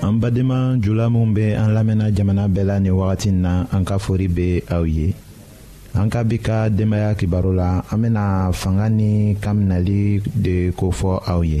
an badenma jula minw be an lamɛnna jamana bɛɛ la nin wagati n na an ka fori be aw ye an ka bi ka denbaaya kibaro la an bena fanga ni kaminali de kofɔ aw ye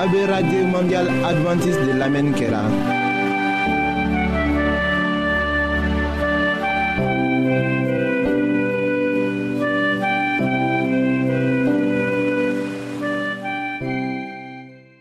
A bɛ radio mondial adventiste de lamɛnni kɛra.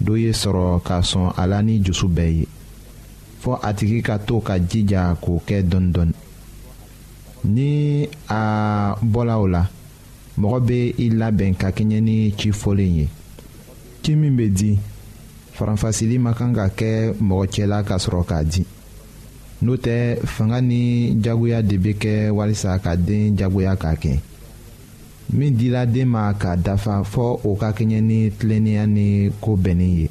do ye sɔrɔ ka sɔn a la ni dusu bɛɛ ye fɔ a tigi ka to ka jija k'o kɛ dɔɔni dɔɔni ni a bɔla o la mɔgɔ bɛ i labɛn ka kɛɲɛ ni ci fɔlen ye ci min bɛ di faranfasili ma kan ka kɛ mɔgɔ cɛla ka sɔrɔ k'a di n'o tɛ fanga ni jagoya de bɛ kɛ walisa ka den jagoya k'a kɛ. min dila den ma ka dafa fɔ o ka kɛɲɛ ni tilennenya ni ko bɛnni ye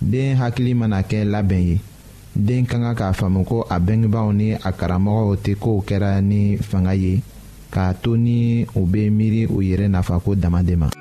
den hakili mana kɛ labɛn ye den ka kan k'a faamu ko a bɛngebaaw ni a karamɔgɔw tɛ kow kɛra ni fanga ye k'a to ni u bɛ miiri u yɛrɛ nafako dama de ma.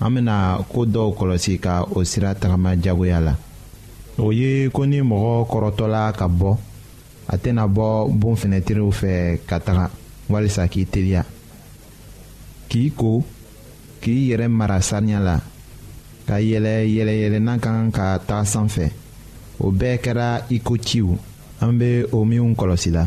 an bena koo dɔw kɔlɔsi ka o sira tagama jagoya la o ye ko ni mɔgɔ kɔrɔtɔla ka bɔ a tɛna bɔ bon fɛnɛtiriw fɛ ka taga walisa k'i teliya k'i ko k'i yɛrɛ mara saniya la ka yɛlɛ yɛlɛyɛlɛnna ka kan ka taga sanfɛ o bɛɛ kɛra i ko ciw an bɛ o minw kɔlɔsi la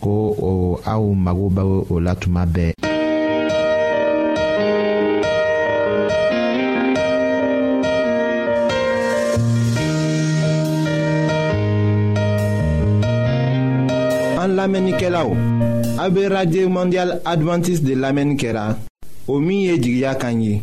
ko o aw mago bɛ o la tuma bɛɛ. an lamɛnnikɛlaw a bɛ radio mondial adventiste de lamɛnni kɛra o min ye jigiya kan ye.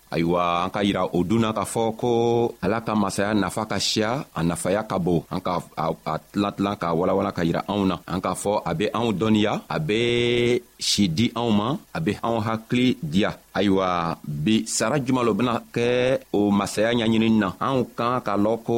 ayiwa an ka yira o dun na k'a fɔ ko ala ka masaya nafa ka siya a nafaya ka bon an ka a tilan tilan k'a walawala ka yira anw na an k'a fɔ a be anw dɔnniya a be si di anw ma a be anw hakili diya ayiwa bi sara juman lo bena kɛ o masaya ɲaɲinin na anw kan k'a lɔn ko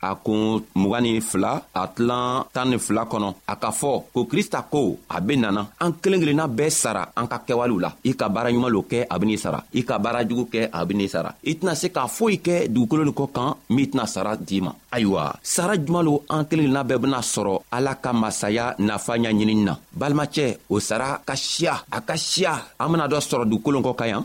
a kun mugan ni fila a tilan tan ni fila kɔnɔ a ka fɔ ko krista ko a be nana an kelen kelenna bɛɛ sara an ka kɛwalew la i ka baara ɲuman lo kɛ a ben'i sara i ka baara jugu kɛ a ben'i sara i tɛna se k'a foyi kɛ dugukolo ni kɔ kan min tɛna sara d'i ma ayiwa sara juman lo an kelen kelenna bɛɛ bena sɔrɔ ala ka masaya nafa ɲaɲinini na balimacɛ o sara ka siya a ka siya an bena dɔ sɔrɔ dugukolon kɔ ka yan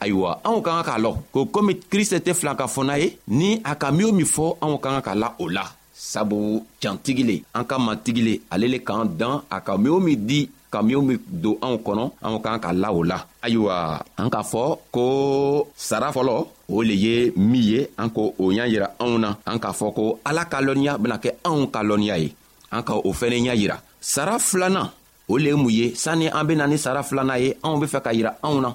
ayiwa anw ka kan k'a lɔn ko komi krista tɛ fila ka fɔna ye ni a ka min o min fɔ anw ka kan ka la o la sabu jantigi le an ka matigi le ale le k'an dan a ka min o min di ka min o min don anw kɔnɔ anw ka kan ka la o la ayiwa an k'a fɔ ko sara fɔlɔ o le ye min ye an ko o y'a yira anw na an k'a fɔ ko ala ka lɔnniya bena kɛ anw ka lɔnniya ye an ka o fɛnɛ y'a yira sara filanan o le ye mun ye sanni an bena ni sara filanan ye anw be fɛ ka yira anw na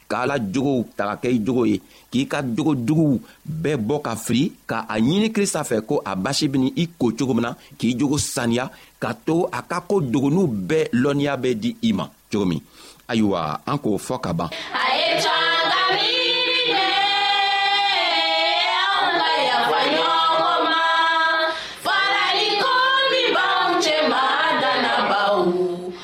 k'ala jogow ta ka kɛ i jogo ye k'i ka jogo juguw bɛɛ bɔ ka firi ka a ɲini krista fɛ ko a basi bini i ko cogo min na k'i jogo saniya ka to a ka ko dogoniw bɛɛ lɔnniya bɛ di i ma cogo min ayiwa an k'o fɔ ka ban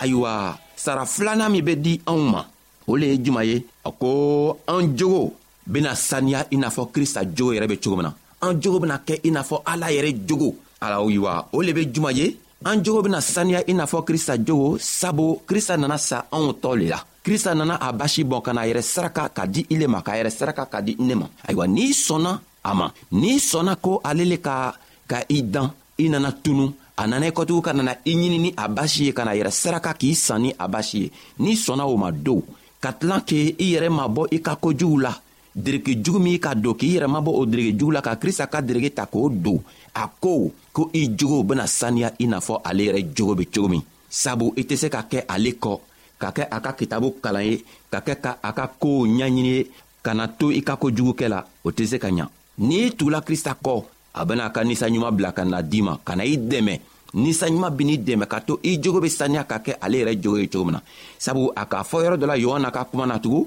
ayiwa sara filanan min bɛ di anw ma o le ye juma ye a ko an jogo bena saniya i n'a fɔ krista jogo yɛrɛ be cogo min na an jogo bena kɛ i n'a fɔ ala yɛrɛ jogo alayiwa o le be juma ye an jogo bena saniya i n'a fɔ krista jogo sabu krista nana sa anw tɔɔ le la krista nana a basi bɔn ka na a yɛrɛ saraka ka di i le ma k'a yɛrɛ saraka ka di ne ma ayiwa n'i sɔnna a ma n'i sɔnna ko ale le ka ka i dan i nana tunu a nana i kɔtugu ka nana i ɲini ni a basi ye ka na yɛrɛ saraka k'i san ni a basi ye n'i sɔnna o ma dow ka tilan k'i i yɛrɛ mabɔ i ka kojuguw la dereke jugu min ka don k'i yɛrɛ mabɔ o dereke jugu la ka krista ka dereke ta k'o don a ko ko i jogow bena saniya i n'a fɔ ale yɛrɛ jogo be cogo min sabu i tɛ se ka kɛ ale kɔ ka kɛ a ka kitabu kalan ye ka kɛ ka a ka koow ɲaɲini ye ka na to i ka ko jugukɛ la o tɛ se ka ɲa n'i tugula krista kɔ a bena a ka ninsanɲuman bila ka na di ma ka na i dɛmɛ ninsanɲuman ben'i dɛmɛ ka to i jogo be saniya ka kɛ ale yɛrɛ jogo ye cogo min na sabu a k'a fɔ yɔrɔ dɔ la yohana ka kuma na tugun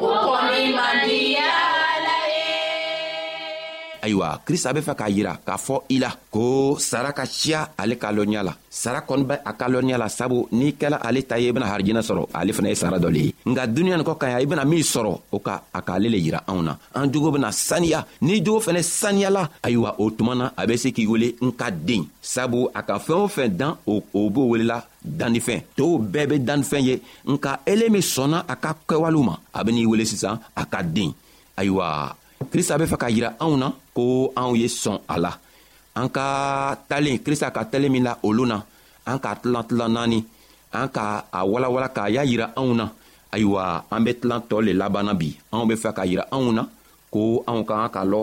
o kɔni man di yaala ye. ayiwa krista be fɛ k'a yira k'a fɔ i la ko sara ka siya ale ka lɔnniya la sara kɔni bɛ a ka lɔnniya la sabu n'i kɛla ale ta ye i bena harijinɛ sɔrɔ ale fana ye sara dɔ le ye nka duniɲa nin kɔ kan ya i bena min sɔrɔ o ka a k'ale le yira anw na an jogo bena saniya n'i jogo fɛnɛ saniyala ayiwa o tuma na a be se k'i wele n ka den sabu a ka fɛɛn o fɛn dan o b'o welela dannifɛn tow bɛɛ be dannifɛn ye nka ele min sɔnna a ka kɛwalew ma a ben'i wele sisan a ka den ayiwa krista be fɛ ka yira anw na ko anw ye sɔn a la an ka talen krista ka talen min la olu na an k'a tilan tilan naani an ka a walawala k'a y'a yira anw na ayiwa an be tilan tɔɔ le labanna bi anw be fɛ k'a yira anw na ko anw ka kan ka lɔ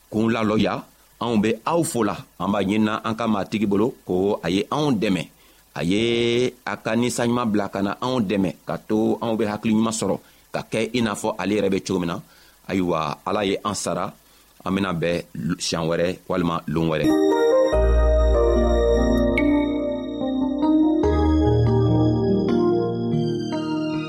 k'u lalɔya anw be aw fo la an b'a ɲinina an ka matigi bolo ko a ye anw dɛmɛ a ye a ka ninsanɲuman bila ka na anw dɛmɛ ka to anw be hakiliɲuman sɔrɔ ka kɛ i n'a fɔ ale yɛrɛ be cogo min na ayiwa ala ye an sara an bena bɛɛ siɲan wɛrɛ walima loon wɛrɛ